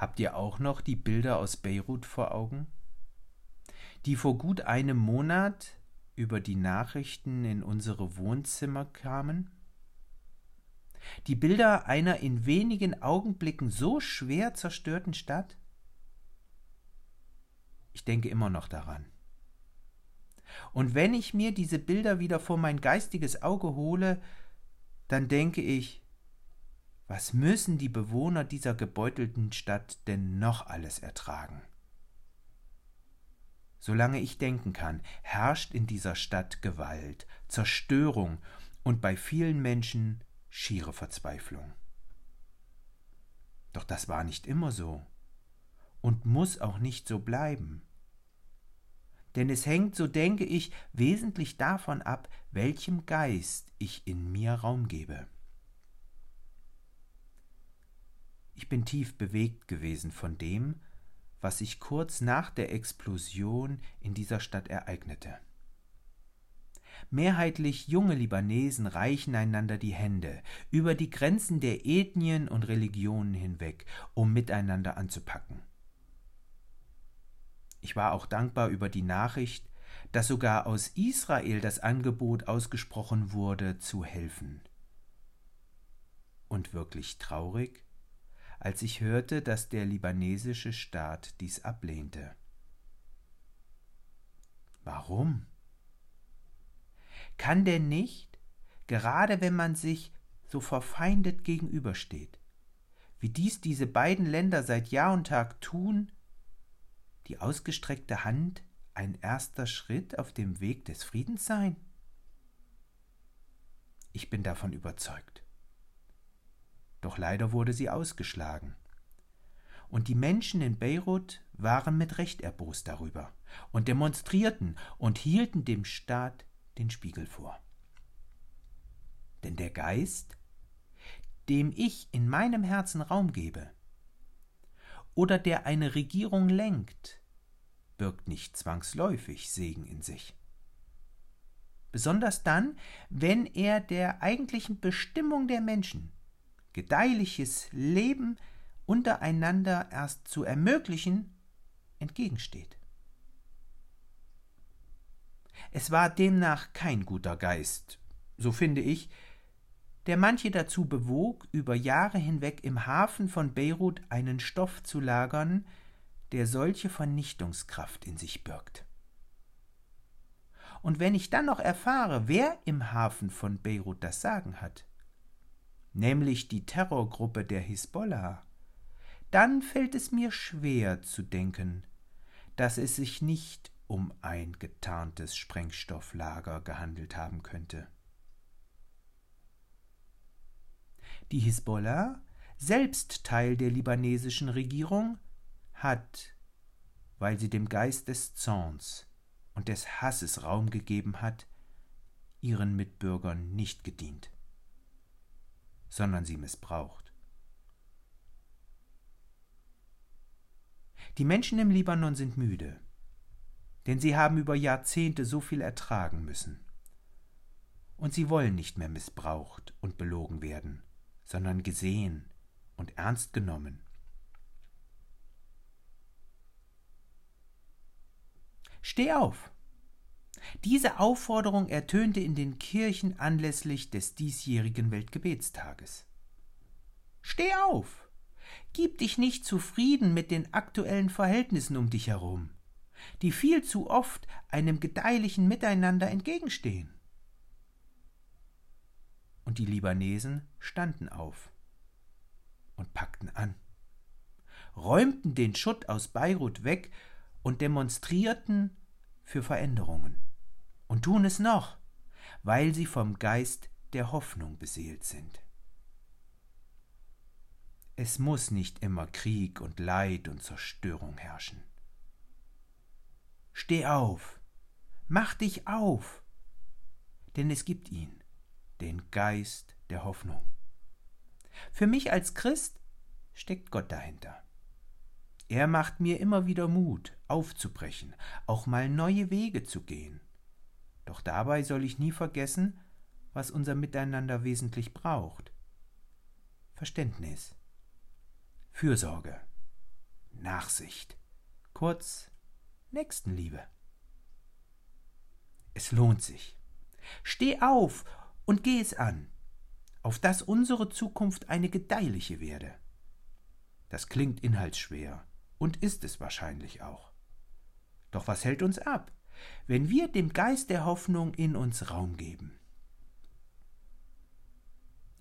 Habt ihr auch noch die Bilder aus Beirut vor Augen? Die vor gut einem Monat über die Nachrichten in unsere Wohnzimmer kamen? Die Bilder einer in wenigen Augenblicken so schwer zerstörten Stadt? Ich denke immer noch daran. Und wenn ich mir diese Bilder wieder vor mein geistiges Auge hole, dann denke ich, was müssen die Bewohner dieser gebeutelten Stadt denn noch alles ertragen? Solange ich denken kann, herrscht in dieser Stadt Gewalt, Zerstörung und bei vielen Menschen schiere Verzweiflung. Doch das war nicht immer so und muss auch nicht so bleiben. Denn es hängt, so denke ich, wesentlich davon ab, welchem Geist ich in mir Raum gebe. Ich bin tief bewegt gewesen von dem, was sich kurz nach der Explosion in dieser Stadt ereignete. Mehrheitlich junge Libanesen reichen einander die Hände über die Grenzen der Ethnien und Religionen hinweg, um miteinander anzupacken. Ich war auch dankbar über die Nachricht, dass sogar aus Israel das Angebot ausgesprochen wurde, zu helfen. Und wirklich traurig, als ich hörte, dass der libanesische Staat dies ablehnte. Warum? Kann denn nicht, gerade wenn man sich so verfeindet gegenübersteht, wie dies diese beiden Länder seit Jahr und Tag tun, die ausgestreckte Hand ein erster Schritt auf dem Weg des Friedens sein? Ich bin davon überzeugt. Doch leider wurde sie ausgeschlagen. Und die Menschen in Beirut waren mit Recht erbost darüber und demonstrierten und hielten dem Staat den Spiegel vor. Denn der Geist, dem ich in meinem Herzen Raum gebe, oder der eine Regierung lenkt, birgt nicht zwangsläufig Segen in sich. Besonders dann, wenn er der eigentlichen Bestimmung der Menschen, gedeihliches Leben untereinander erst zu ermöglichen, entgegensteht. Es war demnach kein guter Geist, so finde ich, der manche dazu bewog, über Jahre hinweg im Hafen von Beirut einen Stoff zu lagern, der solche Vernichtungskraft in sich birgt. Und wenn ich dann noch erfahre, wer im Hafen von Beirut das Sagen hat, nämlich die Terrorgruppe der Hisbollah, dann fällt es mir schwer zu denken, dass es sich nicht um ein getarntes Sprengstofflager gehandelt haben könnte. Die Hisbollah, selbst Teil der libanesischen Regierung, hat, weil sie dem Geist des Zorns und des Hasses Raum gegeben hat, ihren Mitbürgern nicht gedient sondern sie missbraucht. Die Menschen im Libanon sind müde, denn sie haben über Jahrzehnte so viel ertragen müssen. Und sie wollen nicht mehr missbraucht und belogen werden, sondern gesehen und ernst genommen. Steh auf! Diese Aufforderung ertönte in den Kirchen anlässlich des diesjährigen Weltgebetstages. Steh auf! Gib dich nicht zufrieden mit den aktuellen Verhältnissen um dich herum, die viel zu oft einem gedeihlichen Miteinander entgegenstehen. Und die Libanesen standen auf und packten an, räumten den Schutt aus Beirut weg und demonstrierten für Veränderungen und tun es noch, weil sie vom Geist der Hoffnung beseelt sind. Es muss nicht immer Krieg und Leid und Zerstörung herrschen. Steh auf, mach dich auf, denn es gibt ihn, den Geist der Hoffnung. Für mich als Christ steckt Gott dahinter. Er macht mir immer wieder Mut, aufzubrechen, auch mal neue Wege zu gehen. Doch dabei soll ich nie vergessen, was unser Miteinander wesentlich braucht. Verständnis, Fürsorge, Nachsicht, kurz Nächstenliebe. Es lohnt sich. Steh auf und geh es an, auf dass unsere Zukunft eine gedeihliche werde. Das klingt inhaltsschwer und ist es wahrscheinlich auch. Doch was hält uns ab, wenn wir dem Geist der Hoffnung in uns Raum geben?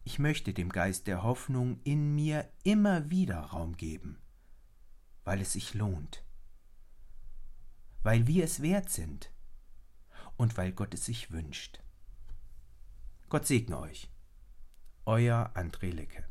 Ich möchte dem Geist der Hoffnung in mir immer wieder Raum geben, weil es sich lohnt, weil wir es wert sind und weil Gott es sich wünscht. Gott segne euch. Euer André Lecke.